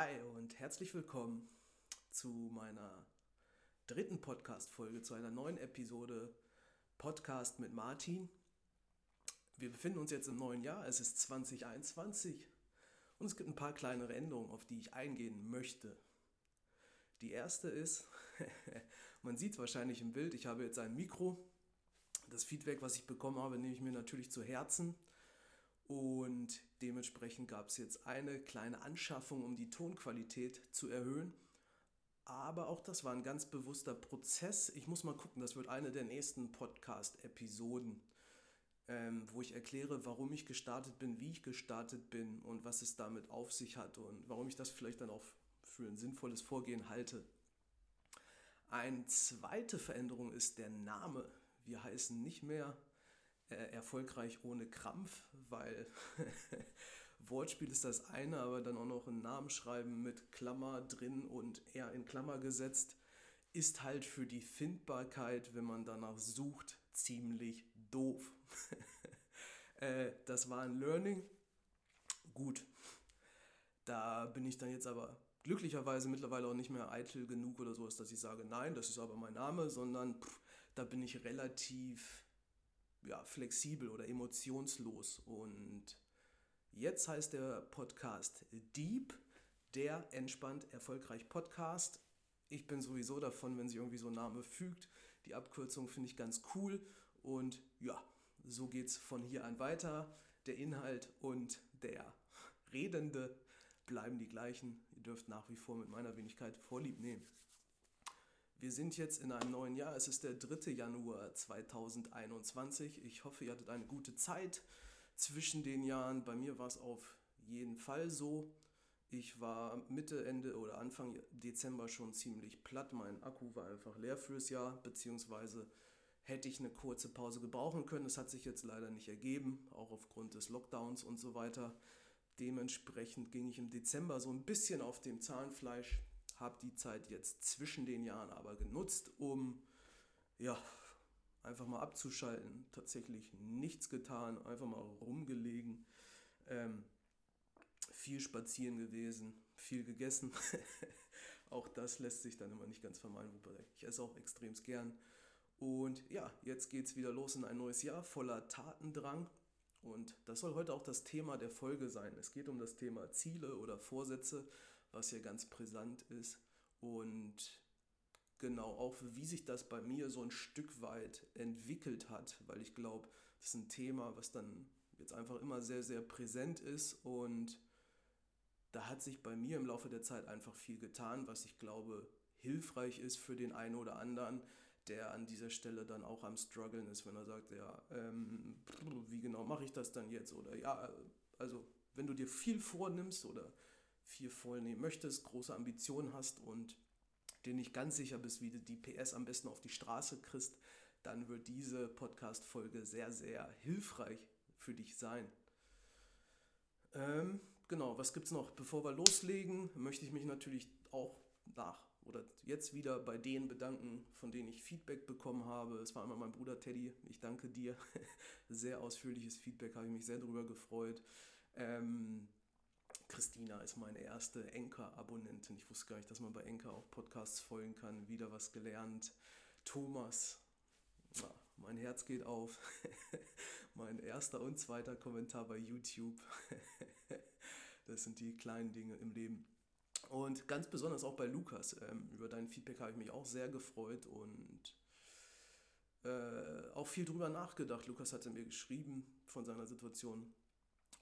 Hi und herzlich willkommen zu meiner dritten Podcast-Folge, zu einer neuen Episode Podcast mit Martin. Wir befinden uns jetzt im neuen Jahr, es ist 2021 und es gibt ein paar kleinere Änderungen, auf die ich eingehen möchte. Die erste ist, man sieht es wahrscheinlich im Bild, ich habe jetzt ein Mikro. Das Feedback, was ich bekommen habe, nehme ich mir natürlich zu Herzen. Und dementsprechend gab es jetzt eine kleine Anschaffung, um die Tonqualität zu erhöhen. Aber auch das war ein ganz bewusster Prozess. Ich muss mal gucken, das wird eine der nächsten Podcast-Episoden, ähm, wo ich erkläre, warum ich gestartet bin, wie ich gestartet bin und was es damit auf sich hat und warum ich das vielleicht dann auch für ein sinnvolles Vorgehen halte. Eine zweite Veränderung ist der Name. Wir heißen nicht mehr erfolgreich ohne Krampf, weil Wortspiel ist das eine, aber dann auch noch einen Namen schreiben mit Klammer drin und eher in Klammer gesetzt, ist halt für die Findbarkeit, wenn man danach sucht, ziemlich doof. äh, das war ein Learning. Gut, da bin ich dann jetzt aber glücklicherweise mittlerweile auch nicht mehr eitel genug oder so, dass ich sage, nein, das ist aber mein Name, sondern pff, da bin ich relativ ja, flexibel oder emotionslos. Und jetzt heißt der Podcast Deep, der entspannt erfolgreich Podcast. Ich bin sowieso davon, wenn sich irgendwie so ein Name fügt. Die Abkürzung finde ich ganz cool. Und ja, so geht es von hier an weiter. Der Inhalt und der Redende bleiben die gleichen. Ihr dürft nach wie vor mit meiner Wenigkeit Vorlieb nehmen. Wir sind jetzt in einem neuen Jahr. Es ist der 3. Januar 2021. Ich hoffe, ihr hattet eine gute Zeit zwischen den Jahren. Bei mir war es auf jeden Fall so. Ich war Mitte, Ende oder Anfang Dezember schon ziemlich platt. Mein Akku war einfach leer fürs Jahr, beziehungsweise hätte ich eine kurze Pause gebrauchen können. Das hat sich jetzt leider nicht ergeben, auch aufgrund des Lockdowns und so weiter. Dementsprechend ging ich im Dezember so ein bisschen auf dem Zahnfleisch habe die Zeit jetzt zwischen den Jahren aber genutzt, um ja, einfach mal abzuschalten. Tatsächlich nichts getan, einfach mal rumgelegen. Ähm, viel spazieren gewesen, viel gegessen. auch das lässt sich dann immer nicht ganz vermeiden, wobei ich esse auch extrem gern. Und ja, jetzt geht es wieder los in ein neues Jahr voller Tatendrang. Und das soll heute auch das Thema der Folge sein. Es geht um das Thema Ziele oder Vorsätze was ja ganz brisant ist. Und genau auch, wie sich das bei mir so ein Stück weit entwickelt hat, weil ich glaube, das ist ein Thema, was dann jetzt einfach immer sehr, sehr präsent ist und da hat sich bei mir im Laufe der Zeit einfach viel getan, was ich glaube hilfreich ist für den einen oder anderen, der an dieser Stelle dann auch am struggeln ist, wenn er sagt, ja, ähm, wie genau mache ich das dann jetzt? Oder ja, also wenn du dir viel vornimmst oder viel vornehmen möchtest, große Ambitionen hast und dir nicht ganz sicher bist, wie du die PS am besten auf die Straße kriegst, dann wird diese Podcast-Folge sehr, sehr hilfreich für dich sein. Ähm, genau, was gibt es noch? Bevor wir loslegen, möchte ich mich natürlich auch nach oder jetzt wieder bei denen bedanken, von denen ich Feedback bekommen habe. Es war einmal mein Bruder Teddy. Ich danke dir. Sehr ausführliches Feedback, habe ich mich sehr darüber gefreut. Ähm, Christina ist meine erste Enker-Abonnentin. Ich wusste gar nicht, dass man bei Enker auch Podcasts folgen kann. Wieder was gelernt. Thomas, na, mein Herz geht auf. mein erster und zweiter Kommentar bei YouTube. das sind die kleinen Dinge im Leben. Und ganz besonders auch bei Lukas. Ähm, über dein Feedback habe ich mich auch sehr gefreut und äh, auch viel drüber nachgedacht. Lukas hatte mir geschrieben von seiner Situation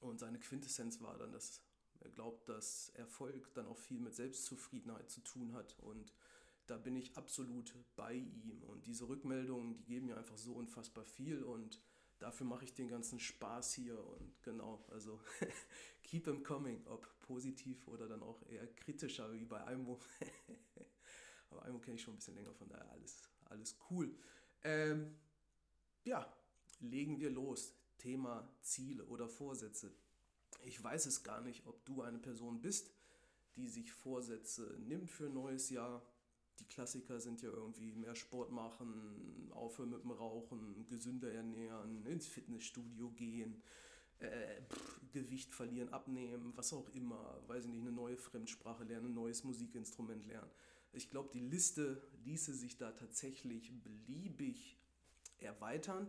und seine Quintessenz war dann, dass er glaubt, dass Erfolg dann auch viel mit Selbstzufriedenheit zu tun hat und da bin ich absolut bei ihm. Und diese Rückmeldungen, die geben mir einfach so unfassbar viel und dafür mache ich den ganzen Spaß hier und genau, also keep them coming, ob positiv oder dann auch eher kritischer wie bei Aimo. Aber Aimo kenne ich schon ein bisschen länger, von daher alles, alles cool. Ähm, ja, legen wir los. Thema Ziele oder Vorsätze ich weiß es gar nicht, ob du eine Person bist, die sich Vorsätze nimmt für ein neues Jahr. Die Klassiker sind ja irgendwie mehr Sport machen, aufhören mit dem Rauchen, gesünder ernähren, ins Fitnessstudio gehen, äh, pff, Gewicht verlieren, abnehmen, was auch immer, weiß ich nicht, eine neue Fremdsprache lernen, ein neues Musikinstrument lernen. Ich glaube, die Liste ließe sich da tatsächlich beliebig erweitern.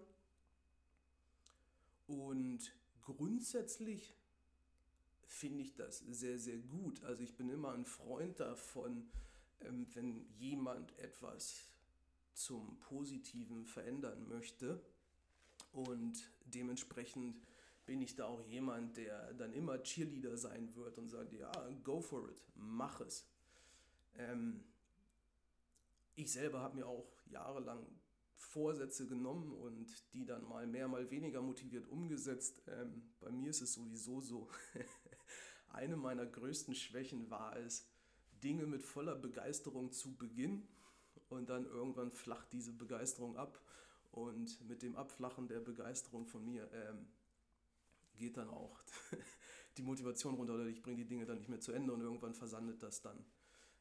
Und grundsätzlich finde ich das sehr, sehr gut. Also ich bin immer ein Freund davon, ähm, wenn jemand etwas zum Positiven verändern möchte. Und dementsprechend bin ich da auch jemand, der dann immer Cheerleader sein wird und sagt, ja, go for it, mach es. Ähm, ich selber habe mir auch jahrelang Vorsätze genommen und die dann mal mehr, mal weniger motiviert umgesetzt. Ähm, bei mir ist es sowieso so. Eine meiner größten Schwächen war es, Dinge mit voller Begeisterung zu beginnen und dann irgendwann flacht diese Begeisterung ab und mit dem Abflachen der Begeisterung von mir ähm, geht dann auch die Motivation runter oder ich bringe die Dinge dann nicht mehr zu Ende und irgendwann versandet das dann.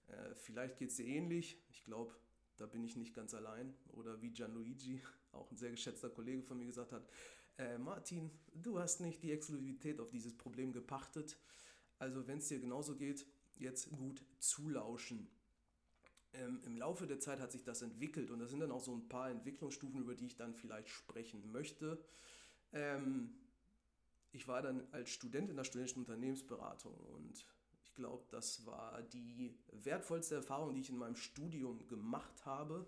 Äh, vielleicht geht es dir ähnlich. Ich glaube, da bin ich nicht ganz allein. Oder wie Gianluigi, auch ein sehr geschätzter Kollege von mir gesagt hat, äh, Martin, du hast nicht die Exklusivität auf dieses Problem gepachtet. Also wenn es dir genauso geht, jetzt gut zulauschen. Ähm, Im Laufe der Zeit hat sich das entwickelt und das sind dann auch so ein paar Entwicklungsstufen, über die ich dann vielleicht sprechen möchte. Ähm, ich war dann als Student in der studentischen Unternehmensberatung und ich glaube, das war die wertvollste Erfahrung, die ich in meinem Studium gemacht habe.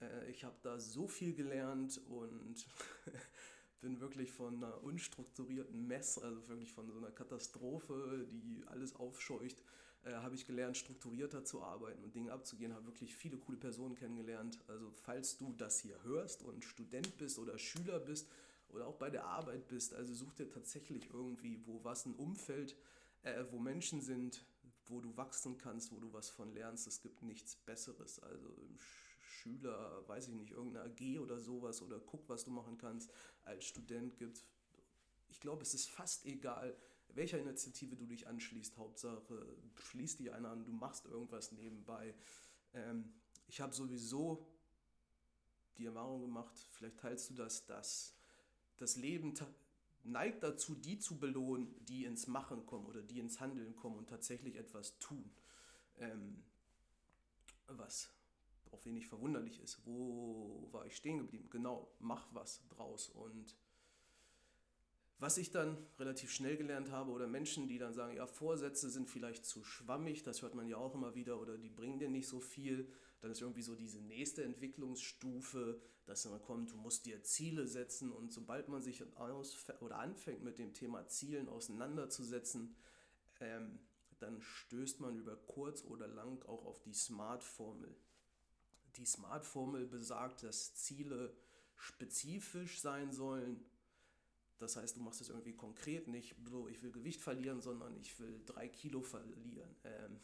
Äh, ich habe da so viel gelernt und bin wirklich von einer unstrukturierten Mess, also wirklich von so einer Katastrophe, die alles aufscheucht, äh, habe ich gelernt, strukturierter zu arbeiten und Dinge abzugehen, habe wirklich viele coole Personen kennengelernt. Also falls du das hier hörst und Student bist oder Schüler bist, oder auch bei der Arbeit bist. Also such dir tatsächlich irgendwie, wo was ein Umfeld, äh, wo Menschen sind, wo du wachsen kannst, wo du was von lernst. Es gibt nichts Besseres. Also Schüler, weiß ich nicht, irgendeine AG oder sowas oder guck, was du machen kannst. Als Student gibt ich glaube, es ist fast egal, welcher Initiative du dich anschließt. Hauptsache, schließ dich einer an, du machst irgendwas nebenbei. Ähm, ich habe sowieso die Erfahrung gemacht, vielleicht teilst du das, dass das Leben neigt dazu, die zu belohnen, die ins Machen kommen oder die ins Handeln kommen und tatsächlich etwas tun. Ähm, was auch wenig verwunderlich ist. Wo war ich stehen geblieben? Genau, mach was draus. Und was ich dann relativ schnell gelernt habe, oder Menschen, die dann sagen, ja, Vorsätze sind vielleicht zu schwammig, das hört man ja auch immer wieder, oder die bringen dir nicht so viel. Dann ist irgendwie so diese nächste Entwicklungsstufe, dass man kommt, du musst dir Ziele setzen und sobald man sich aus oder anfängt mit dem Thema Zielen auseinanderzusetzen, ähm, dann stößt man über kurz oder lang auch auf die Smart-Formel. Die Smart-Formel besagt, dass Ziele spezifisch sein sollen. Das heißt, du machst es irgendwie konkret, nicht so, ich will Gewicht verlieren, sondern ich will drei Kilo verlieren. Ähm,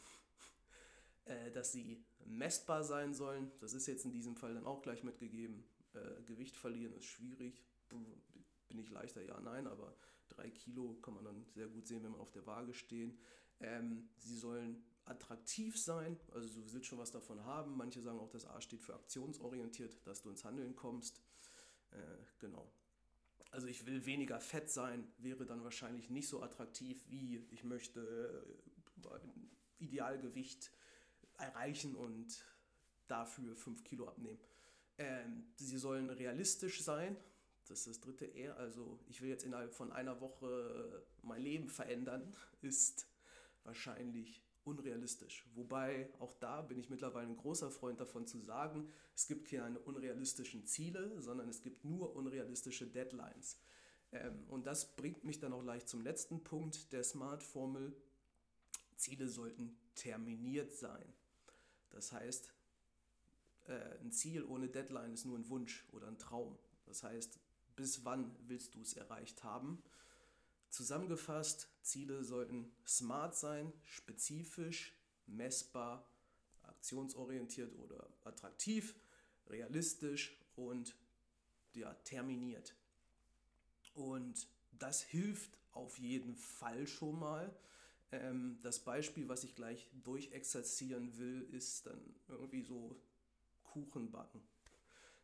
äh, dass sie messbar sein sollen. Das ist jetzt in diesem Fall dann auch gleich mitgegeben. Äh, Gewicht verlieren ist schwierig. Bin ich leichter? Ja, nein, aber drei Kilo kann man dann sehr gut sehen, wenn man auf der Waage stehen. Ähm, sie sollen attraktiv sein, also du willst schon was davon haben. Manche sagen auch, das A steht für aktionsorientiert, dass du ins Handeln kommst. Äh, genau. Also ich will weniger fett sein, wäre dann wahrscheinlich nicht so attraktiv wie ich möchte äh, Idealgewicht erreichen und dafür 5 Kilo abnehmen. Ähm, sie sollen realistisch sein. Das ist das dritte R. Also ich will jetzt innerhalb von einer Woche mein Leben verändern, ist wahrscheinlich unrealistisch. Wobei auch da bin ich mittlerweile ein großer Freund davon zu sagen, es gibt keine unrealistischen Ziele, sondern es gibt nur unrealistische Deadlines. Ähm, und das bringt mich dann auch leicht zum letzten Punkt der Smart-Formel. Ziele sollten terminiert sein. Das heißt, äh, ein Ziel ohne Deadline ist nur ein Wunsch oder ein Traum. Das heißt, bis wann willst du es erreicht haben? Zusammengefasst, Ziele sollten smart sein, spezifisch, messbar, aktionsorientiert oder attraktiv, realistisch und ja, terminiert. Und das hilft auf jeden Fall schon mal, ähm, das Beispiel, was ich gleich durchexerzieren will, ist dann irgendwie so Kuchen backen.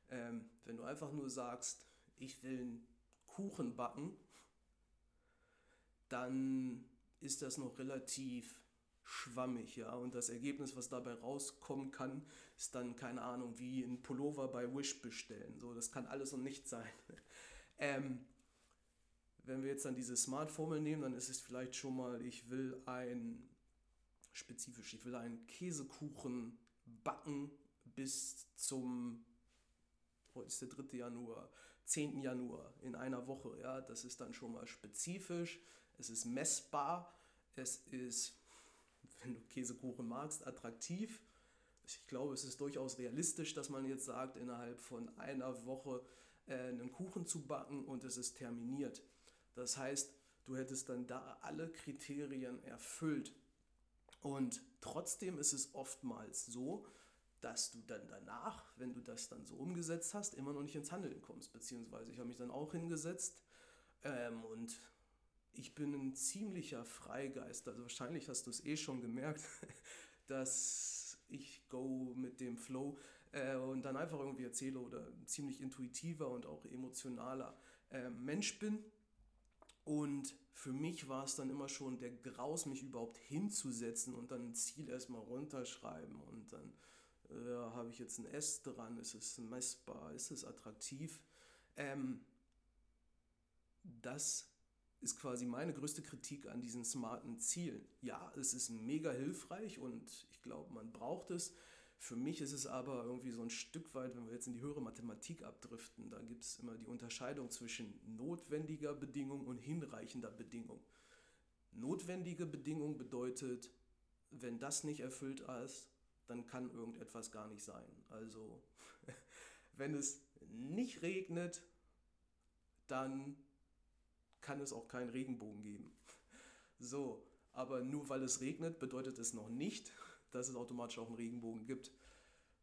Ähm, wenn du einfach nur sagst, ich will einen Kuchen backen, dann ist das noch relativ schwammig, ja. Und das Ergebnis, was dabei rauskommen kann, ist dann, keine Ahnung, wie ein Pullover bei Wish bestellen. So, das kann alles und nichts sein. ähm, wenn wir jetzt dann diese Smart-Formel nehmen, dann ist es vielleicht schon mal, ich will ein, spezifisch, ich will einen Käsekuchen backen bis zum, heute ist der 3. Januar, 10. Januar in einer Woche. Ja, das ist dann schon mal spezifisch, es ist messbar, es ist wenn du Käsekuchen magst, attraktiv. Ich glaube, es ist durchaus realistisch, dass man jetzt sagt, innerhalb von einer Woche äh, einen Kuchen zu backen und es ist terminiert. Das heißt, du hättest dann da alle Kriterien erfüllt. Und trotzdem ist es oftmals so, dass du dann danach, wenn du das dann so umgesetzt hast, immer noch nicht ins Handeln kommst. Beziehungsweise ich habe mich dann auch hingesetzt ähm, und ich bin ein ziemlicher Freigeist. Also wahrscheinlich hast du es eh schon gemerkt, dass ich go mit dem Flow äh, und dann einfach irgendwie erzähle oder ziemlich intuitiver und auch emotionaler äh, Mensch bin. Und für mich war es dann immer schon der Graus, mich überhaupt hinzusetzen und dann ein Ziel erstmal runterschreiben und dann äh, habe ich jetzt ein S dran, ist es messbar, ist es attraktiv. Ähm, das ist quasi meine größte Kritik an diesen smarten Zielen. Ja, es ist mega hilfreich und ich glaube, man braucht es. Für mich ist es aber irgendwie so ein Stück weit, wenn wir jetzt in die höhere Mathematik abdriften, da gibt es immer die Unterscheidung zwischen notwendiger Bedingung und hinreichender Bedingung. Notwendige Bedingung bedeutet, wenn das nicht erfüllt ist, dann kann irgendetwas gar nicht sein. Also, wenn es nicht regnet, dann kann es auch keinen Regenbogen geben. So, aber nur weil es regnet, bedeutet es noch nicht, dass es automatisch auch einen Regenbogen gibt.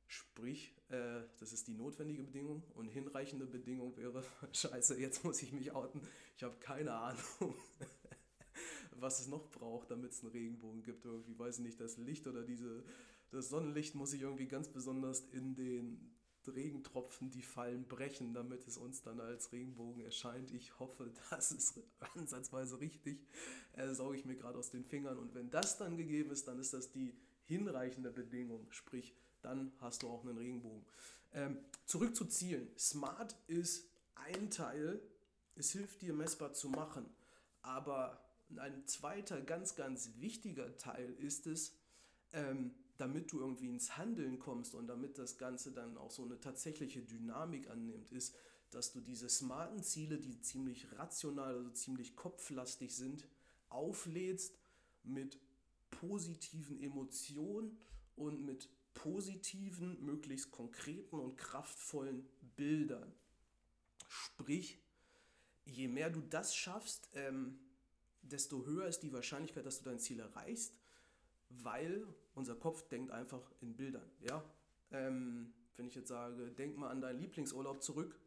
Sprich, äh, das ist die notwendige Bedingung und hinreichende Bedingung wäre, scheiße, jetzt muss ich mich outen, ich habe keine Ahnung, was es noch braucht, damit es einen Regenbogen gibt. Irgendwie weiß ich nicht, das Licht oder diese, das Sonnenlicht muss sich irgendwie ganz besonders in den Regentropfen, die fallen, brechen, damit es uns dann als Regenbogen erscheint. Ich hoffe, das ist ansatzweise richtig. Äh, sauge ich mir gerade aus den Fingern. Und wenn das dann gegeben ist, dann ist das die hinreichende Bedingung. Sprich, dann hast du auch einen Regenbogen. Ähm, zurück zu Zielen. Smart ist ein Teil. Es hilft dir messbar zu machen. Aber ein zweiter ganz, ganz wichtiger Teil ist es, ähm, damit du irgendwie ins Handeln kommst und damit das Ganze dann auch so eine tatsächliche Dynamik annimmt, ist, dass du diese smarten Ziele, die ziemlich rational, also ziemlich kopflastig sind, auflädst mit positiven Emotionen und mit positiven, möglichst konkreten und kraftvollen Bildern. Sprich, je mehr du das schaffst, ähm, desto höher ist die Wahrscheinlichkeit, dass du dein Ziel erreichst weil unser Kopf denkt einfach in Bildern. Ja? Ähm, wenn ich jetzt sage, denk mal an deinen Lieblingsurlaub zurück,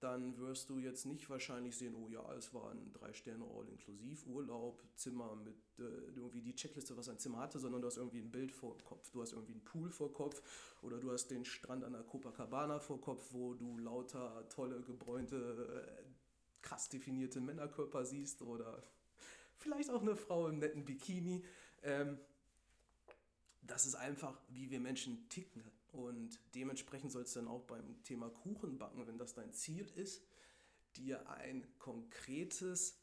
dann wirst du jetzt nicht wahrscheinlich sehen, oh ja, es war ein drei Sterne All-Inklusiv Urlaub, Zimmer mit äh, irgendwie die Checkliste, was ein Zimmer hatte, sondern du hast irgendwie ein Bild vor Kopf. Du hast irgendwie einen Pool vor Kopf oder du hast den Strand an der Copacabana vor Kopf, wo du lauter tolle, gebräunte, äh, krass definierte Männerkörper siehst oder vielleicht auch eine Frau im netten Bikini. Ähm, das ist einfach, wie wir Menschen ticken. Und dementsprechend soll es dann auch beim Thema Kuchen backen, wenn das dein Ziel ist, dir ein konkretes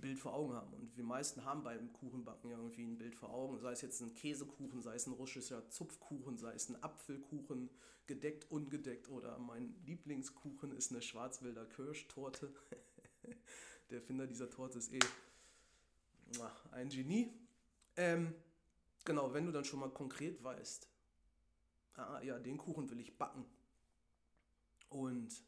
Bild vor Augen haben. Und wir meisten haben beim Kuchenbacken ja irgendwie ein Bild vor Augen, sei es jetzt ein Käsekuchen, sei es ein russischer Zupfkuchen, sei es ein Apfelkuchen, gedeckt, ungedeckt oder mein Lieblingskuchen ist eine Schwarzwälder Kirschtorte. Der Erfinder dieser Torte ist eh ein Genie. Ähm, Genau, wenn du dann schon mal konkret weißt, ah, ja, den Kuchen will ich backen. Und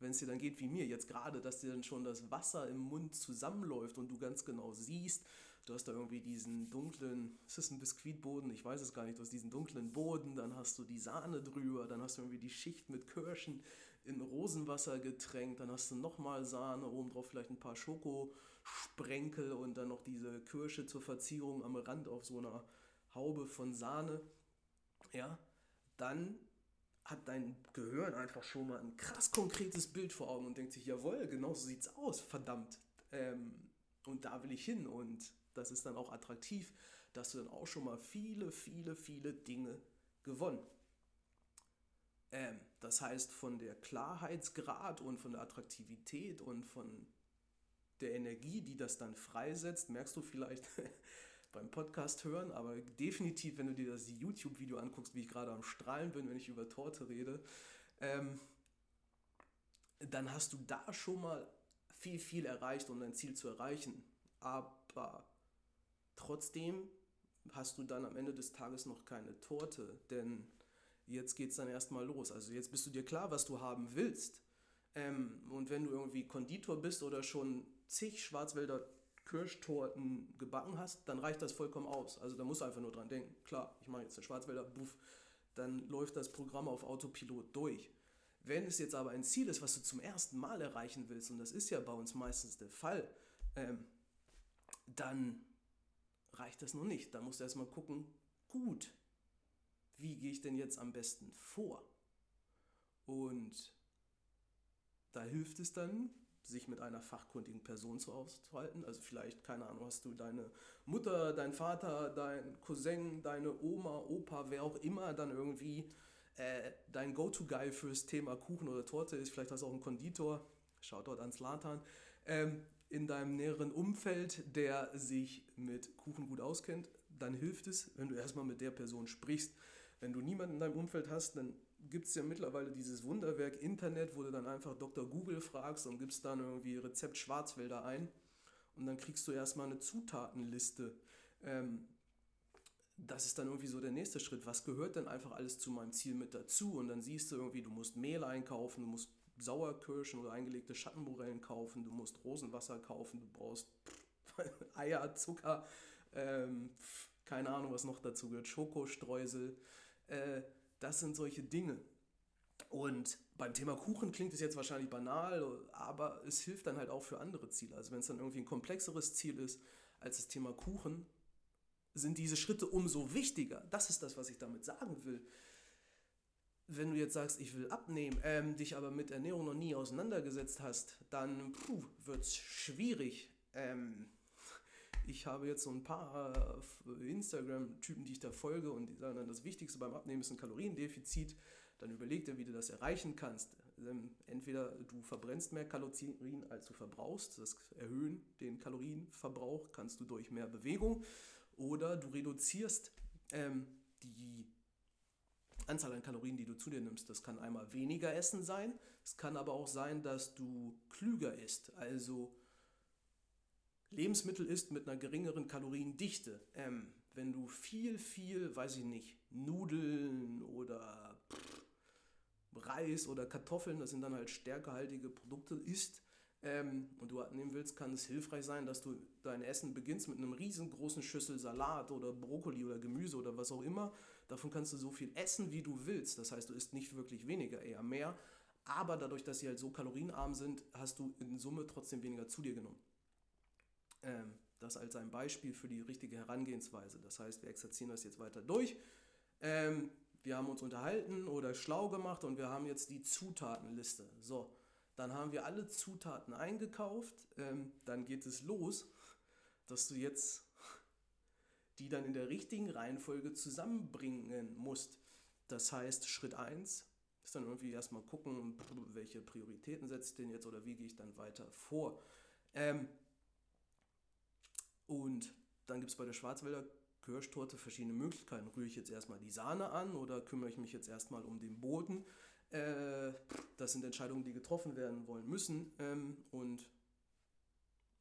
wenn es dir dann geht wie mir jetzt gerade, dass dir dann schon das Wasser im Mund zusammenläuft und du ganz genau siehst, du hast da irgendwie diesen dunklen, ist das ein Biskuitboden? Ich weiß es gar nicht, du hast diesen dunklen Boden, dann hast du die Sahne drüber, dann hast du irgendwie die Schicht mit Kirschen in Rosenwasser getränkt, dann hast du nochmal Sahne, oben drauf vielleicht ein paar Schokosprenkel und dann noch diese Kirsche zur Verzierung am Rand auf so einer Haube von Sahne, ja, dann hat dein Gehirn einfach schon mal ein krass konkretes Bild vor Augen und denkt sich, jawohl, genau so sieht's aus, verdammt. Ähm, und da will ich hin und das ist dann auch attraktiv, dass du dann auch schon mal viele, viele, viele Dinge gewonnen. Ähm, das heißt, von der Klarheitsgrad und von der Attraktivität und von der Energie, die das dann freisetzt, merkst du vielleicht beim Podcast hören, aber definitiv, wenn du dir das YouTube-Video anguckst, wie ich gerade am Strahlen bin, wenn ich über Torte rede, ähm, dann hast du da schon mal viel, viel erreicht, um dein Ziel zu erreichen. Aber trotzdem hast du dann am Ende des Tages noch keine Torte, denn jetzt geht es dann erstmal los. Also jetzt bist du dir klar, was du haben willst. Ähm, und wenn du irgendwie Konditor bist oder schon zig Schwarzwälder Kirschtorten gebacken hast, dann reicht das vollkommen aus. Also da musst du einfach nur dran denken. Klar, ich mache jetzt eine Schwarzwälder, buff, dann läuft das Programm auf Autopilot durch. Wenn es jetzt aber ein Ziel ist, was du zum ersten Mal erreichen willst, und das ist ja bei uns meistens der Fall, ähm, dann reicht das noch nicht. Da musst du erstmal gucken, gut, wie gehe ich denn jetzt am besten vor? Und da hilft es dann, sich mit einer fachkundigen Person zu auszuhalten. Also vielleicht, keine Ahnung, hast du deine Mutter, dein Vater, dein Cousin, deine Oma, Opa, wer auch immer dann irgendwie äh, dein Go-To-Guy fürs Thema Kuchen oder Torte ist. Vielleicht hast du auch einen Konditor, Shoutout an Slatan, ähm, in deinem näheren Umfeld, der sich mit Kuchen gut auskennt. Dann hilft es, wenn du erstmal mit der Person sprichst. Wenn du niemanden in deinem Umfeld hast, dann gibt es ja mittlerweile dieses Wunderwerk Internet, wo du dann einfach Dr. Google fragst und gibst dann irgendwie Rezept Schwarzwälder ein und dann kriegst du erstmal eine Zutatenliste. Ähm, das ist dann irgendwie so der nächste Schritt. Was gehört denn einfach alles zu meinem Ziel mit dazu? Und dann siehst du irgendwie, du musst Mehl einkaufen, du musst Sauerkirschen oder eingelegte Schattenborellen kaufen, du musst Rosenwasser kaufen, du brauchst Eier, Zucker, ähm, keine Ahnung, was noch dazu gehört, Schokostreusel. Äh, das sind solche Dinge. Und beim Thema Kuchen klingt es jetzt wahrscheinlich banal, aber es hilft dann halt auch für andere Ziele. Also wenn es dann irgendwie ein komplexeres Ziel ist als das Thema Kuchen, sind diese Schritte umso wichtiger. Das ist das, was ich damit sagen will. Wenn du jetzt sagst, ich will abnehmen, ähm, dich aber mit Ernährung noch nie auseinandergesetzt hast, dann wird es schwierig. Ähm, ich habe jetzt so ein paar äh, Instagram-Typen, die ich da folge und die sagen dann, das Wichtigste beim Abnehmen ist ein Kaloriendefizit. Dann überleg dir, wie du das erreichen kannst. Ähm, entweder du verbrennst mehr Kalorien, als du verbrauchst. Das Erhöhen den Kalorienverbrauch kannst du durch mehr Bewegung. Oder du reduzierst ähm, die Anzahl an Kalorien, die du zu dir nimmst. Das kann einmal weniger Essen sein. Es kann aber auch sein, dass du klüger isst. Also Lebensmittel isst mit einer geringeren Kaloriendichte. Ähm, wenn du viel, viel, weiß ich nicht, Nudeln oder pff, Reis oder Kartoffeln, das sind dann halt stärkehaltige Produkte, isst ähm, und du abnehmen willst, kann es hilfreich sein, dass du dein Essen beginnst mit einem riesengroßen Schüssel Salat oder Brokkoli oder Gemüse oder was auch immer. Davon kannst du so viel essen, wie du willst. Das heißt, du isst nicht wirklich weniger, eher mehr. Aber dadurch, dass sie halt so kalorienarm sind, hast du in Summe trotzdem weniger zu dir genommen. Ähm, das als ein Beispiel für die richtige Herangehensweise. Das heißt, wir exerzieren das jetzt weiter durch. Ähm, wir haben uns unterhalten oder schlau gemacht und wir haben jetzt die Zutatenliste. So, dann haben wir alle Zutaten eingekauft. Ähm, dann geht es los, dass du jetzt die dann in der richtigen Reihenfolge zusammenbringen musst. Das heißt, Schritt 1 ist dann irgendwie erstmal gucken, welche Prioritäten setze ich denn jetzt oder wie gehe ich dann weiter vor. Ähm, und dann gibt es bei der Schwarzwälder Kirschtorte verschiedene Möglichkeiten. Rühre ich jetzt erstmal die Sahne an oder kümmere ich mich jetzt erstmal um den Boden? Äh, das sind Entscheidungen, die getroffen werden wollen müssen. Ähm, und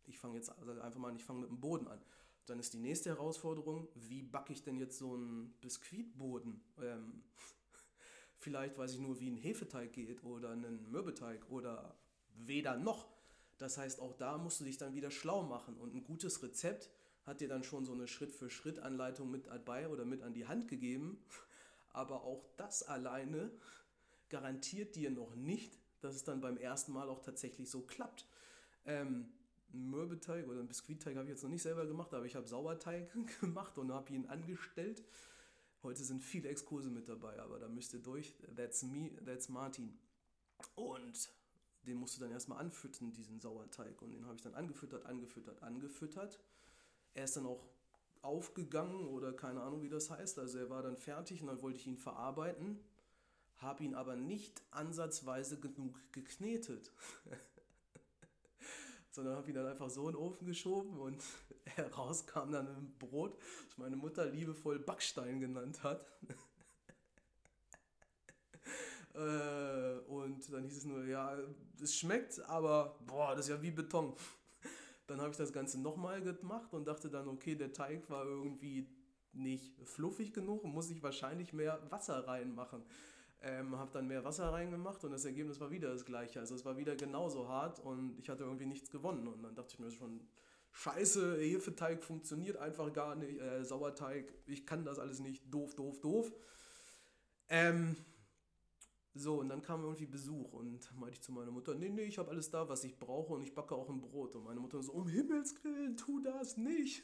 ich fange jetzt also einfach mal an, ich fange mit dem Boden an. Dann ist die nächste Herausforderung, wie backe ich denn jetzt so einen Biskuitboden? Ähm, vielleicht weiß ich nur, wie ein Hefeteig geht oder einen Mürbeteig oder weder noch. Das heißt, auch da musst du dich dann wieder schlau machen. Und ein gutes Rezept hat dir dann schon so eine Schritt-für-Schritt-Anleitung mit dabei oder mit an die Hand gegeben. Aber auch das alleine garantiert dir noch nicht, dass es dann beim ersten Mal auch tatsächlich so klappt. Ähm, Mürbeteig oder ein Biskuitteig habe ich jetzt noch nicht selber gemacht, aber ich habe Sauerteig gemacht und habe ihn angestellt. Heute sind viele Exkurse mit dabei, aber da müsst ihr durch. That's me, that's Martin. Und den musst du dann erstmal anfüttern, diesen Sauerteig. Und den habe ich dann angefüttert, angefüttert, angefüttert. Er ist dann auch aufgegangen oder keine Ahnung, wie das heißt. Also er war dann fertig und dann wollte ich ihn verarbeiten, habe ihn aber nicht ansatzweise genug geknetet. Sondern habe ihn dann einfach so in den Ofen geschoben und heraus kam dann ein Brot, das meine Mutter liebevoll Backstein genannt hat. Äh, und dann hieß es nur, ja, es schmeckt, aber boah, das ist ja wie Beton. Dann habe ich das Ganze nochmal gemacht und dachte dann, okay, der Teig war irgendwie nicht fluffig genug muss ich wahrscheinlich mehr Wasser reinmachen. Ähm, habe dann mehr Wasser reingemacht und das Ergebnis war wieder das gleiche. Also es war wieder genauso hart und ich hatte irgendwie nichts gewonnen. Und dann dachte ich mir schon, scheiße, Hefeteig funktioniert einfach gar nicht, äh, Sauerteig, ich kann das alles nicht, doof, doof, doof. Ähm, so, und dann kam irgendwie Besuch und meinte ich zu meiner Mutter, nee, nee, ich habe alles da, was ich brauche und ich backe auch ein Brot. Und meine Mutter so, um Himmels Willen, tu das nicht.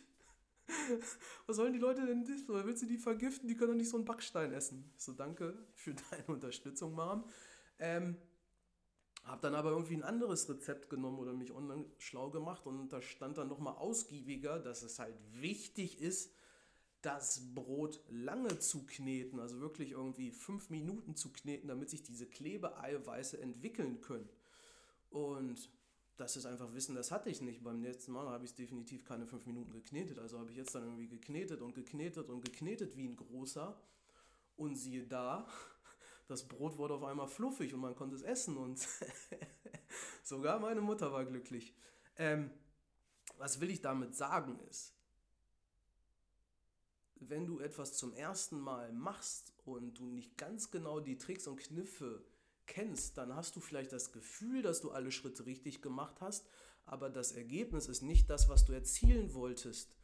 was sollen die Leute denn das? Willst du die vergiften? Die können doch nicht so einen Backstein essen. Ich so, danke für deine Unterstützung, Mom. Ähm, habe dann aber irgendwie ein anderes Rezept genommen oder mich online schlau gemacht und da stand dann nochmal ausgiebiger, dass es halt wichtig ist, das Brot lange zu kneten, also wirklich irgendwie fünf Minuten zu kneten, damit sich diese Klebeeiweiße entwickeln können. Und das ist einfach Wissen, das hatte ich nicht. Beim letzten Mal habe ich definitiv keine fünf Minuten geknetet. Also habe ich jetzt dann irgendwie geknetet und geknetet und geknetet wie ein großer. Und siehe da, das Brot wurde auf einmal fluffig und man konnte es essen und sogar meine Mutter war glücklich. Ähm, was will ich damit sagen ist, wenn du etwas zum ersten Mal machst und du nicht ganz genau die Tricks und Kniffe kennst, dann hast du vielleicht das Gefühl, dass du alle Schritte richtig gemacht hast, aber das Ergebnis ist nicht das, was du erzielen wolltest.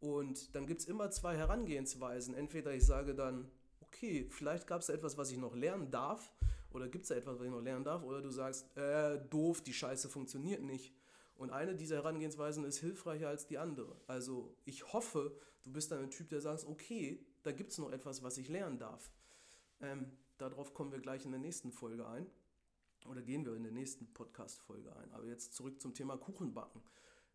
Und dann gibt es immer zwei Herangehensweisen. Entweder ich sage dann, okay, vielleicht gab es etwas, was ich noch lernen darf, oder gibt es da etwas, was ich noch lernen darf, oder du sagst, äh, doof, die Scheiße funktioniert nicht. Und eine dieser Herangehensweisen ist hilfreicher als die andere. Also ich hoffe, du bist dann ein Typ, der sagt, okay, da gibt es noch etwas, was ich lernen darf. Ähm, darauf kommen wir gleich in der nächsten Folge ein. Oder gehen wir in der nächsten Podcast-Folge ein. Aber jetzt zurück zum Thema Kuchenbacken.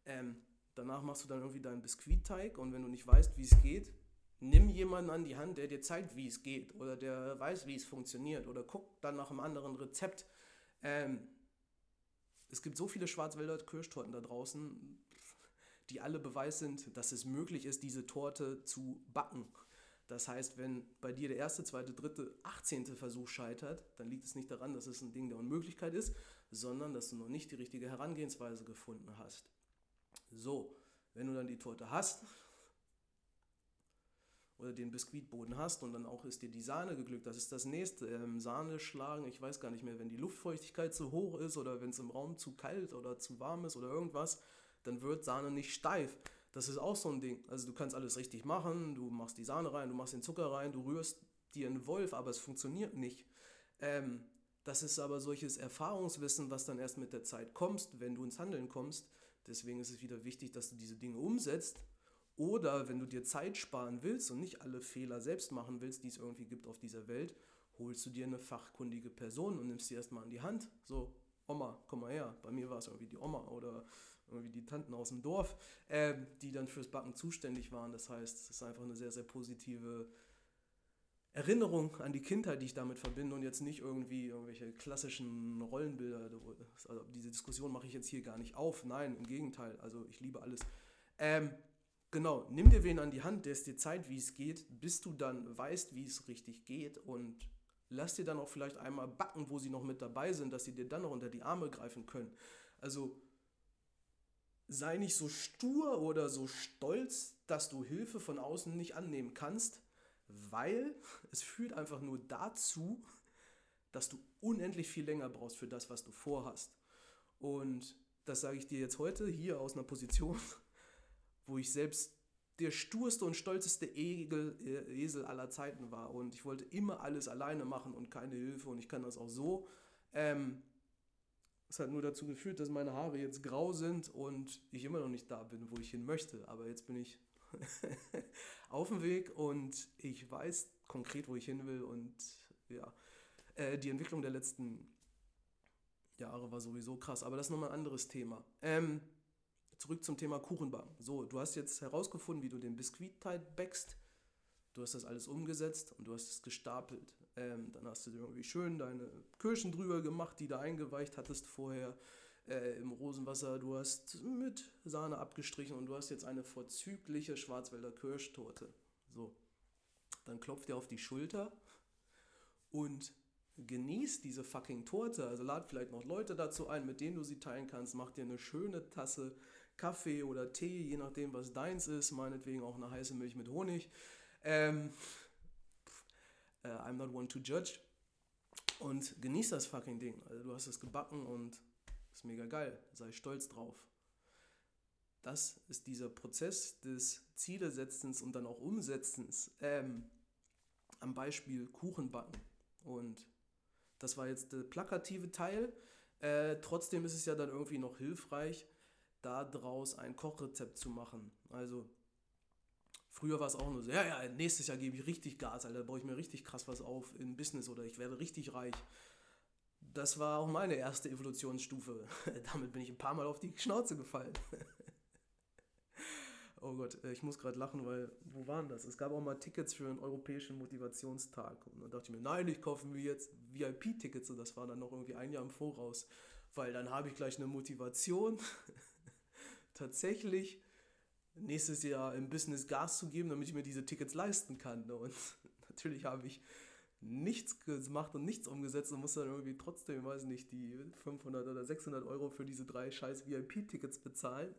Ähm, danach machst du dann irgendwie deinen Biskuitteig und wenn du nicht weißt, wie es geht, nimm jemanden an die Hand, der dir zeigt, wie es geht oder der weiß, wie es funktioniert oder guck dann nach einem anderen Rezept. Ähm, es gibt so viele Schwarzwälder Kirschtorten da draußen, die alle Beweis sind, dass es möglich ist, diese Torte zu backen. Das heißt, wenn bei dir der erste, zweite, dritte, achtzehnte Versuch scheitert, dann liegt es nicht daran, dass es ein Ding der Unmöglichkeit ist, sondern dass du noch nicht die richtige Herangehensweise gefunden hast. So, wenn du dann die Torte hast oder den Biskuitboden hast und dann auch ist dir die Sahne geglückt. Das ist das nächste. Ähm, Sahne schlagen, ich weiß gar nicht mehr, wenn die Luftfeuchtigkeit zu hoch ist oder wenn es im Raum zu kalt oder zu warm ist oder irgendwas, dann wird Sahne nicht steif. Das ist auch so ein Ding. Also du kannst alles richtig machen, du machst die Sahne rein, du machst den Zucker rein, du rührst dir einen Wolf, aber es funktioniert nicht. Ähm, das ist aber solches Erfahrungswissen, was dann erst mit der Zeit kommst, wenn du ins Handeln kommst. Deswegen ist es wieder wichtig, dass du diese Dinge umsetzt oder wenn du dir Zeit sparen willst und nicht alle Fehler selbst machen willst, die es irgendwie gibt auf dieser Welt, holst du dir eine fachkundige Person und nimmst sie erstmal an die Hand. So, Oma, komm mal her. Bei mir war es irgendwie die Oma oder irgendwie die Tanten aus dem Dorf, äh, die dann fürs Backen zuständig waren. Das heißt, es ist einfach eine sehr, sehr positive Erinnerung an die Kindheit, die ich damit verbinde und jetzt nicht irgendwie irgendwelche klassischen Rollenbilder. Also diese Diskussion mache ich jetzt hier gar nicht auf. Nein, im Gegenteil. Also ich liebe alles. Ähm, Genau, nimm dir wen an die Hand, der es dir zeigt, wie es geht, bis du dann weißt, wie es richtig geht und lass dir dann auch vielleicht einmal backen, wo sie noch mit dabei sind, dass sie dir dann noch unter die Arme greifen können. Also sei nicht so stur oder so stolz, dass du Hilfe von außen nicht annehmen kannst, weil es führt einfach nur dazu, dass du unendlich viel länger brauchst für das, was du vorhast. Und das sage ich dir jetzt heute hier aus einer Position, wo ich selbst der sturste und stolzeste Egel, äh, Esel aller Zeiten war. Und ich wollte immer alles alleine machen und keine Hilfe. Und ich kann das auch so. Ähm, es hat nur dazu geführt, dass meine Haare jetzt grau sind und ich immer noch nicht da bin, wo ich hin möchte. Aber jetzt bin ich auf dem Weg und ich weiß konkret, wo ich hin will. Und ja, äh, die Entwicklung der letzten Jahre war sowieso krass, aber das ist nochmal ein anderes Thema. Ähm, zurück zum Thema Kuchenbacken. So, du hast jetzt herausgefunden, wie du den Biskuitteig backst. Du hast das alles umgesetzt und du hast es gestapelt. Ähm, dann hast du irgendwie schön deine Kirschen drüber gemacht, die du eingeweicht hattest vorher äh, im Rosenwasser. Du hast mit Sahne abgestrichen und du hast jetzt eine vorzügliche Schwarzwälder Kirschtorte. So, dann klopft dir auf die Schulter und genießt diese fucking Torte. Also lad vielleicht noch Leute dazu ein, mit denen du sie teilen kannst. Mach dir eine schöne Tasse Kaffee oder Tee, je nachdem, was deins ist. Meinetwegen auch eine heiße Milch mit Honig. Ähm, äh, I'm not one to judge. Und genieß das fucking Ding. Also du hast es gebacken und ist mega geil. Sei stolz drauf. Das ist dieser Prozess des Zielesetzens und dann auch Umsetzens. Ähm, am Beispiel Kuchenbacken. Und das war jetzt der plakative Teil. Äh, trotzdem ist es ja dann irgendwie noch hilfreich, daraus ein Kochrezept zu machen. Also früher war es auch nur so, ja, ja, nächstes Jahr gebe ich richtig Gas, Alter, da baue ich mir richtig krass was auf in Business oder ich werde richtig reich. Das war auch meine erste Evolutionsstufe. Damit bin ich ein paar Mal auf die Schnauze gefallen. oh Gott, äh, ich muss gerade lachen, weil, wo waren das? Es gab auch mal Tickets für einen europäischen Motivationstag. Und dann dachte ich mir, nein, ich kaufe mir jetzt VIP-Tickets und das war dann noch irgendwie ein Jahr im Voraus, weil dann habe ich gleich eine Motivation, tatsächlich nächstes Jahr im Business Gas zu geben, damit ich mir diese Tickets leisten kann. Und natürlich habe ich nichts gemacht und nichts umgesetzt und musste dann irgendwie trotzdem, weiß nicht, die 500 oder 600 Euro für diese drei scheiß VIP-Tickets bezahlen.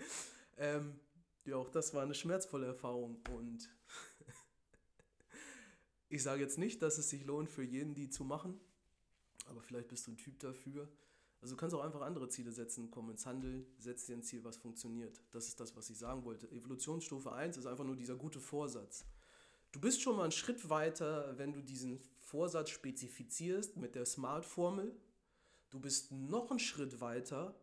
ähm, ja, auch das war eine schmerzvolle Erfahrung und ich sage jetzt nicht, dass es sich lohnt für jeden, die zu machen, aber vielleicht bist du ein Typ dafür. Also du kannst auch einfach andere Ziele setzen, komm ins Handeln, setz dir ein Ziel, was funktioniert. Das ist das, was ich sagen wollte. Evolutionsstufe 1 ist einfach nur dieser gute Vorsatz. Du bist schon mal einen Schritt weiter, wenn du diesen Vorsatz spezifizierst mit der Smart-Formel. Du bist noch einen Schritt weiter,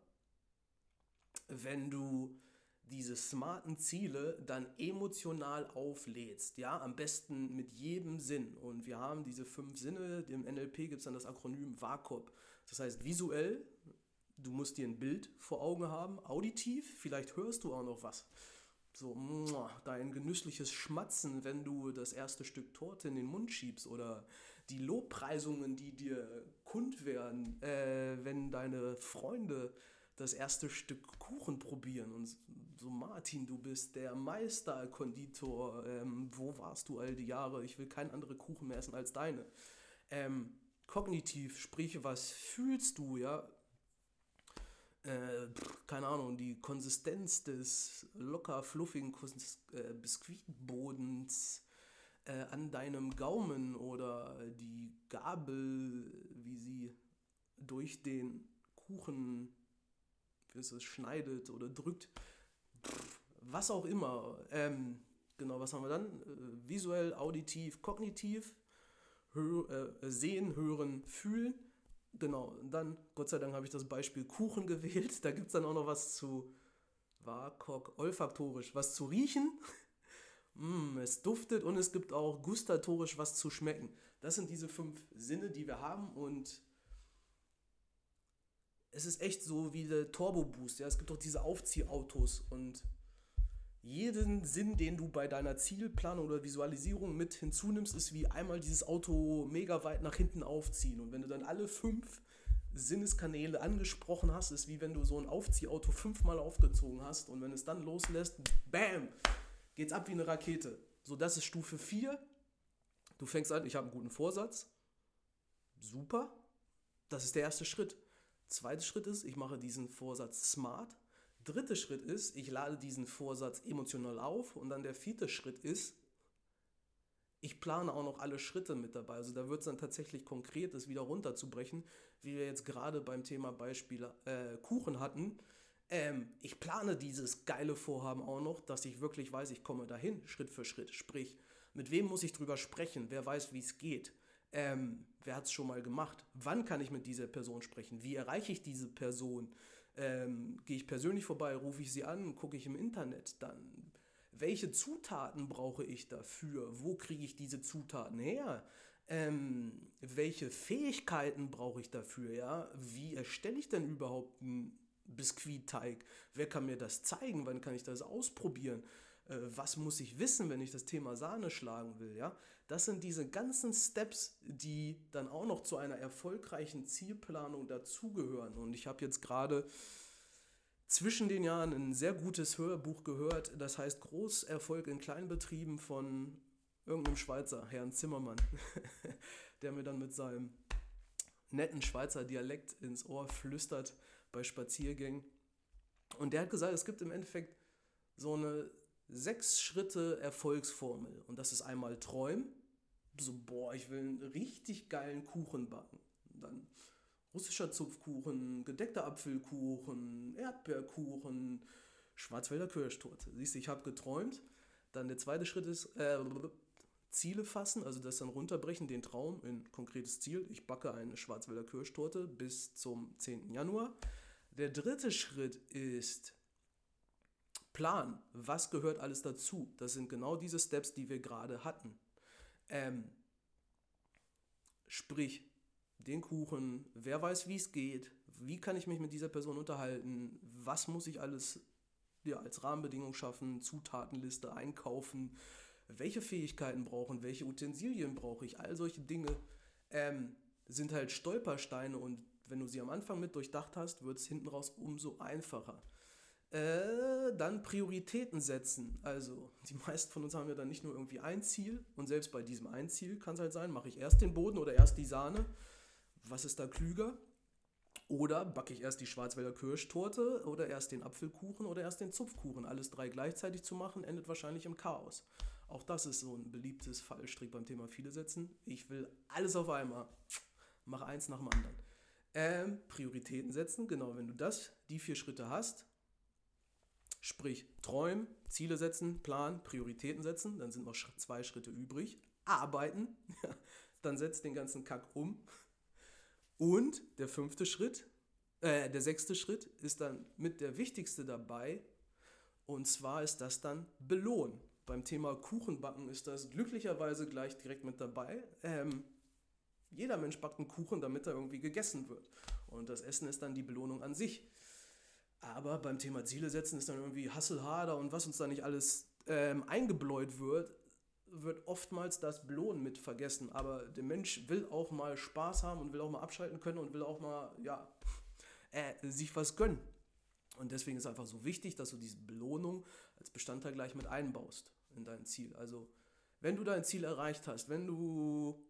wenn du diese smarten Ziele dann emotional auflädst. Ja, am besten mit jedem Sinn. Und wir haben diese fünf Sinne. Im NLP gibt es dann das Akronym WAKOP. Das heißt, visuell, du musst dir ein Bild vor Augen haben. Auditiv, vielleicht hörst du auch noch was. So, dein genüssliches Schmatzen, wenn du das erste Stück Torte in den Mund schiebst oder die Lobpreisungen, die dir kund werden, äh, wenn deine Freunde das erste Stück Kuchen probieren und so Martin, du bist der Meisterkonditor, ähm, wo warst du all die Jahre? Ich will keinen anderen Kuchen mehr essen als deine. Ähm, kognitiv, sprich, was fühlst du, ja? Äh, keine Ahnung, die Konsistenz des locker fluffigen äh, Biskuitbodens äh, an deinem Gaumen oder die Gabel, wie sie durch den Kuchen wie es schneidet oder drückt was auch immer. Ähm, genau, was haben wir dann? Äh, visuell, auditiv, kognitiv, hör, äh, sehen, hören, fühlen. Genau, und dann, Gott sei Dank, habe ich das Beispiel Kuchen gewählt. Da gibt es dann auch noch was zu WAKOK, olfaktorisch, was zu riechen. mm, es duftet und es gibt auch gustatorisch was zu schmecken. Das sind diese fünf Sinne, die wir haben und es ist echt so wie der Turbo Boost. Ja? Es gibt auch diese Aufziehautos und jeden Sinn, den du bei deiner Zielplanung oder Visualisierung mit hinzunimmst, ist wie einmal dieses Auto mega weit nach hinten aufziehen. Und wenn du dann alle fünf Sinneskanäle angesprochen hast, ist wie wenn du so ein Aufziehauto fünfmal aufgezogen hast und wenn es dann loslässt, bam, geht's ab wie eine Rakete. So, das ist Stufe 4. Du fängst an, ich habe einen guten Vorsatz. Super. Das ist der erste Schritt. Zweiter Schritt ist, ich mache diesen Vorsatz smart. Dritter Schritt ist, ich lade diesen Vorsatz emotional auf. Und dann der vierte Schritt ist, ich plane auch noch alle Schritte mit dabei. Also da wird es dann tatsächlich konkret, das wieder runterzubrechen, wie wir jetzt gerade beim Thema Beispiel äh, Kuchen hatten. Ähm, ich plane dieses geile Vorhaben auch noch, dass ich wirklich weiß, ich komme dahin, Schritt für Schritt. Sprich, mit wem muss ich drüber sprechen? Wer weiß, wie es geht? Ähm, wer hat es schon mal gemacht? Wann kann ich mit dieser Person sprechen? Wie erreiche ich diese Person? Ähm, Gehe ich persönlich vorbei, rufe ich sie an, gucke ich im Internet dann? Welche Zutaten brauche ich dafür? Wo kriege ich diese Zutaten her? Ähm, welche Fähigkeiten brauche ich dafür? Ja? Wie erstelle ich denn überhaupt einen Biskuitteig? Wer kann mir das zeigen? Wann kann ich das ausprobieren? Äh, was muss ich wissen, wenn ich das Thema Sahne schlagen will? Ja? Das sind diese ganzen Steps, die dann auch noch zu einer erfolgreichen Zielplanung dazugehören. Und ich habe jetzt gerade zwischen den Jahren ein sehr gutes Hörbuch gehört, das heißt Großerfolg in Kleinbetrieben von irgendeinem Schweizer, Herrn Zimmermann, der mir dann mit seinem netten Schweizer Dialekt ins Ohr flüstert bei Spaziergängen. Und der hat gesagt, es gibt im Endeffekt so eine sechs Schritte Erfolgsformel. Und das ist einmal träumen. So, boah, ich will einen richtig geilen Kuchen backen. Dann russischer Zupfkuchen, gedeckter Apfelkuchen, Erdbeerkuchen, Schwarzwälder Kirschtorte. Siehst du, ich habe geträumt. Dann der zweite Schritt ist äh, Ziele fassen, also das dann runterbrechen, den Traum in konkretes Ziel. Ich backe eine Schwarzwälder Kirschtorte bis zum 10. Januar. Der dritte Schritt ist Plan. Was gehört alles dazu? Das sind genau diese Steps, die wir gerade hatten. Ähm, sprich, den Kuchen, wer weiß, wie es geht, wie kann ich mich mit dieser Person unterhalten, was muss ich alles ja, als Rahmenbedingung schaffen, Zutatenliste einkaufen, welche Fähigkeiten brauchen, welche Utensilien brauche ich, all solche Dinge ähm, sind halt Stolpersteine und wenn du sie am Anfang mit durchdacht hast, wird es hinten raus umso einfacher. Äh, dann Prioritäten setzen. Also, die meisten von uns haben ja dann nicht nur irgendwie ein Ziel und selbst bei diesem ein Ziel kann es halt sein, mache ich erst den Boden oder erst die Sahne was ist da klüger? Oder backe ich erst die Schwarzwälder Kirschtorte oder erst den Apfelkuchen oder erst den Zupfkuchen? Alles drei gleichzeitig zu machen, endet wahrscheinlich im Chaos. Auch das ist so ein beliebtes Fallstrick beim Thema viele setzen. Ich will alles auf einmal. Mach eins nach dem anderen. Ähm, Prioritäten setzen, genau, wenn du das, die vier Schritte hast, sprich träumen, Ziele setzen, Plan, Prioritäten setzen, dann sind noch zwei Schritte übrig. Arbeiten, dann setzt den ganzen Kack um und der fünfte Schritt, äh, der sechste Schritt ist dann mit der wichtigste dabei. Und zwar ist das dann belohnen. Beim Thema Kuchenbacken ist das glücklicherweise gleich direkt mit dabei. Ähm, jeder Mensch backt einen Kuchen, damit er irgendwie gegessen wird. Und das Essen ist dann die Belohnung an sich. Aber beim Thema Ziele setzen ist dann irgendwie Hasselhader und was uns da nicht alles ähm, eingebläut wird, wird oftmals das Belohnen mit vergessen. Aber der Mensch will auch mal Spaß haben und will auch mal abschalten können und will auch mal, ja, äh, sich was gönnen. Und deswegen ist es einfach so wichtig, dass du diese Belohnung als Bestandteil gleich mit einbaust in dein Ziel. Also, wenn du dein Ziel erreicht hast, wenn du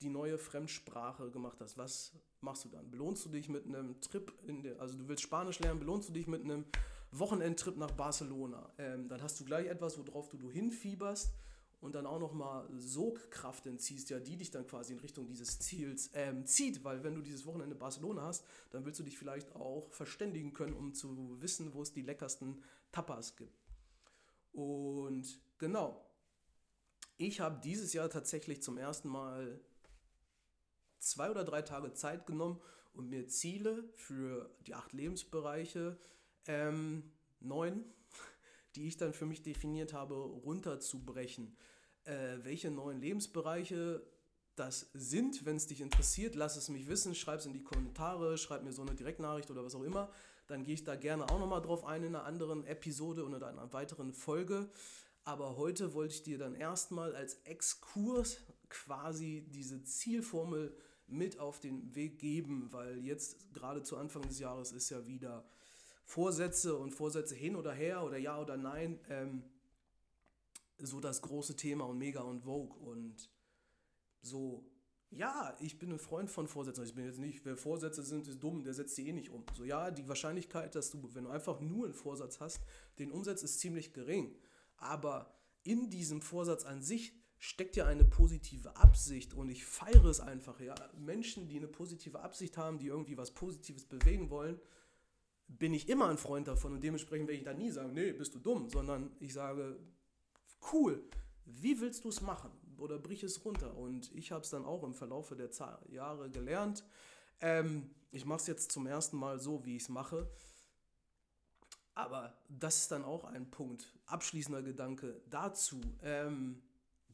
die neue Fremdsprache gemacht hast, was machst du dann? Belohnst du dich mit einem Trip in der, also du willst Spanisch lernen, belohnst du dich mit einem Wochenendtrip nach Barcelona. Ähm, dann hast du gleich etwas, worauf du, du hinfieberst und dann auch nochmal Sogkraft entziehst, ja, die dich dann quasi in Richtung dieses Ziels ähm, zieht, weil wenn du dieses Wochenende Barcelona hast, dann willst du dich vielleicht auch verständigen können, um zu wissen, wo es die leckersten Tapas gibt. Und genau, ich habe dieses Jahr tatsächlich zum ersten Mal zwei oder drei Tage Zeit genommen und mir Ziele für die acht Lebensbereiche, ähm, neun, die ich dann für mich definiert habe, runterzubrechen äh, welche neuen Lebensbereiche das sind. Wenn es dich interessiert, lass es mich wissen, schreib es in die Kommentare, schreib mir so eine Direktnachricht oder was auch immer. Dann gehe ich da gerne auch nochmal drauf ein in einer anderen Episode oder in einer weiteren Folge. Aber heute wollte ich dir dann erstmal als Exkurs quasi diese Zielformel mit auf den Weg geben, weil jetzt gerade zu Anfang des Jahres ist ja wieder Vorsätze und Vorsätze hin oder her oder ja oder nein. Ähm, so das große Thema und mega und Vogue und so, ja, ich bin ein Freund von Vorsätzen. Ich bin jetzt nicht, wer Vorsätze sind, ist dumm, der setzt sie eh nicht um. So, ja, die Wahrscheinlichkeit, dass du, wenn du einfach nur einen Vorsatz hast, den umsetzt, ist ziemlich gering. Aber in diesem Vorsatz an sich steckt ja eine positive Absicht und ich feiere es einfach. Ja, Menschen, die eine positive Absicht haben, die irgendwie was Positives bewegen wollen, bin ich immer ein Freund davon und dementsprechend werde ich da nie sagen, nee, bist du dumm, sondern ich sage, cool, wie willst du es machen? Oder brich es runter. Und ich habe es dann auch im Verlauf der Jahre gelernt. Ähm, ich mache es jetzt zum ersten Mal so, wie ich es mache. Aber das ist dann auch ein Punkt. Abschließender Gedanke dazu. Ähm,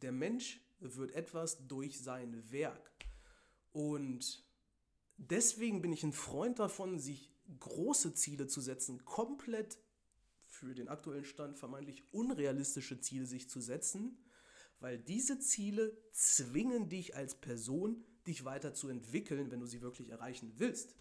der Mensch wird etwas durch sein Werk. Und deswegen bin ich ein Freund davon, sich große Ziele zu setzen, komplett für den aktuellen Stand vermeintlich unrealistische Ziele sich zu setzen, weil diese Ziele zwingen dich als Person, dich weiterzuentwickeln, wenn du sie wirklich erreichen willst.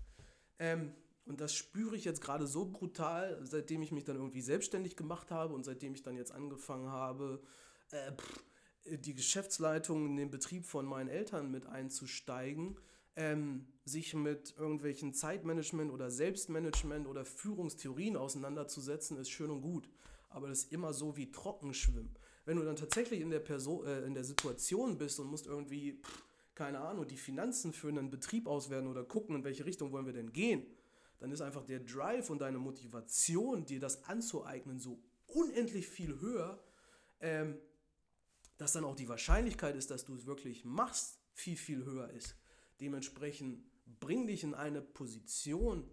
Ähm, und das spüre ich jetzt gerade so brutal, seitdem ich mich dann irgendwie selbstständig gemacht habe und seitdem ich dann jetzt angefangen habe, äh, pff, die Geschäftsleitung in den Betrieb von meinen Eltern mit einzusteigen, ähm, sich mit irgendwelchen Zeitmanagement oder Selbstmanagement oder Führungstheorien auseinanderzusetzen, ist schön und gut. Aber das ist immer so wie Trockenschwimmen. Wenn du dann tatsächlich in der, Person, äh, in der Situation bist und musst irgendwie, pff, keine Ahnung, die Finanzen für einen Betrieb auswerten oder gucken, in welche Richtung wollen wir denn gehen, dann ist einfach der Drive und deine Motivation, dir das anzueignen, so unendlich viel höher, ähm, dass dann auch die Wahrscheinlichkeit ist, dass du es wirklich machst, viel, viel höher ist. Dementsprechend bring dich in eine Position,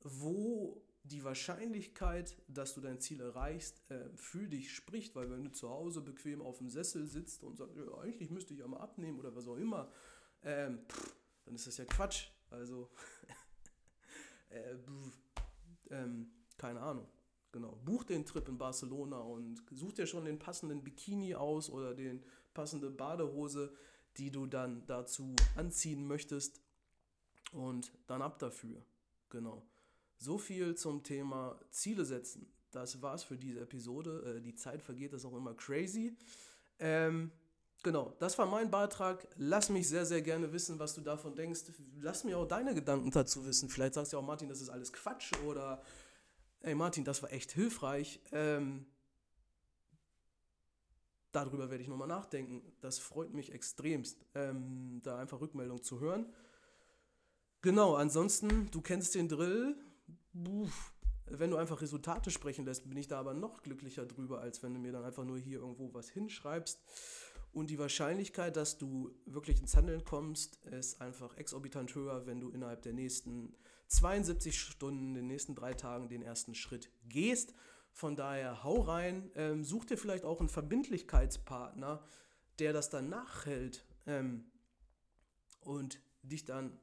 wo die Wahrscheinlichkeit, dass du dein Ziel erreichst, äh, für dich spricht, weil wenn du zu Hause bequem auf dem Sessel sitzt und sagst, ja, eigentlich müsste ich ja mal abnehmen oder was auch immer, ähm, pff, dann ist das ja Quatsch. Also, äh, ähm, keine Ahnung. Genau. Buch den Trip in Barcelona und such dir schon den passenden Bikini aus oder den passende Badehose, die du dann dazu anziehen möchtest. Und dann ab dafür. Genau. So viel zum Thema Ziele setzen. Das war's für diese Episode. Äh, die Zeit vergeht, das ist auch immer crazy. Ähm, genau, das war mein Beitrag. Lass mich sehr, sehr gerne wissen, was du davon denkst. Lass mir auch deine Gedanken dazu wissen. Vielleicht sagst du auch, Martin, das ist alles Quatsch oder ey Martin, das war echt hilfreich. Ähm, darüber werde ich nochmal nachdenken. Das freut mich extremst, ähm, da einfach Rückmeldung zu hören. Genau, ansonsten, du kennst den Drill. Uff, wenn du einfach Resultate sprechen lässt, bin ich da aber noch glücklicher drüber, als wenn du mir dann einfach nur hier irgendwo was hinschreibst. Und die Wahrscheinlichkeit, dass du wirklich ins Handeln kommst, ist einfach exorbitant höher, wenn du innerhalb der nächsten 72 Stunden, den nächsten drei Tagen den ersten Schritt gehst. Von daher hau rein, ähm, such dir vielleicht auch einen Verbindlichkeitspartner, der das dann nachhält ähm, und dich dann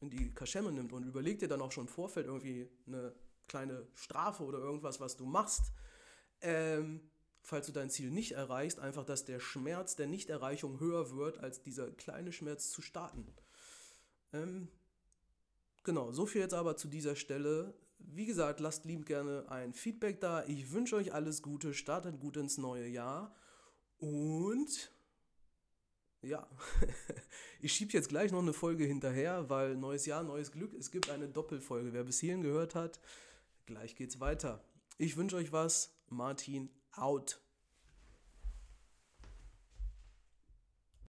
in die Kaschemme nimmt und überleg dir dann auch schon im Vorfeld irgendwie eine kleine Strafe oder irgendwas, was du machst, ähm, falls du dein Ziel nicht erreichst, einfach, dass der Schmerz der Nichterreichung höher wird, als dieser kleine Schmerz zu starten. Ähm, Genau, so viel jetzt aber zu dieser Stelle. Wie gesagt, lasst lieb gerne ein Feedback da. Ich wünsche euch alles Gute, startet gut ins neue Jahr und ja, ich schiebe jetzt gleich noch eine Folge hinterher, weil neues Jahr, neues Glück. Es gibt eine Doppelfolge. Wer bis hierhin gehört hat, gleich geht's weiter. Ich wünsche euch was. Martin out.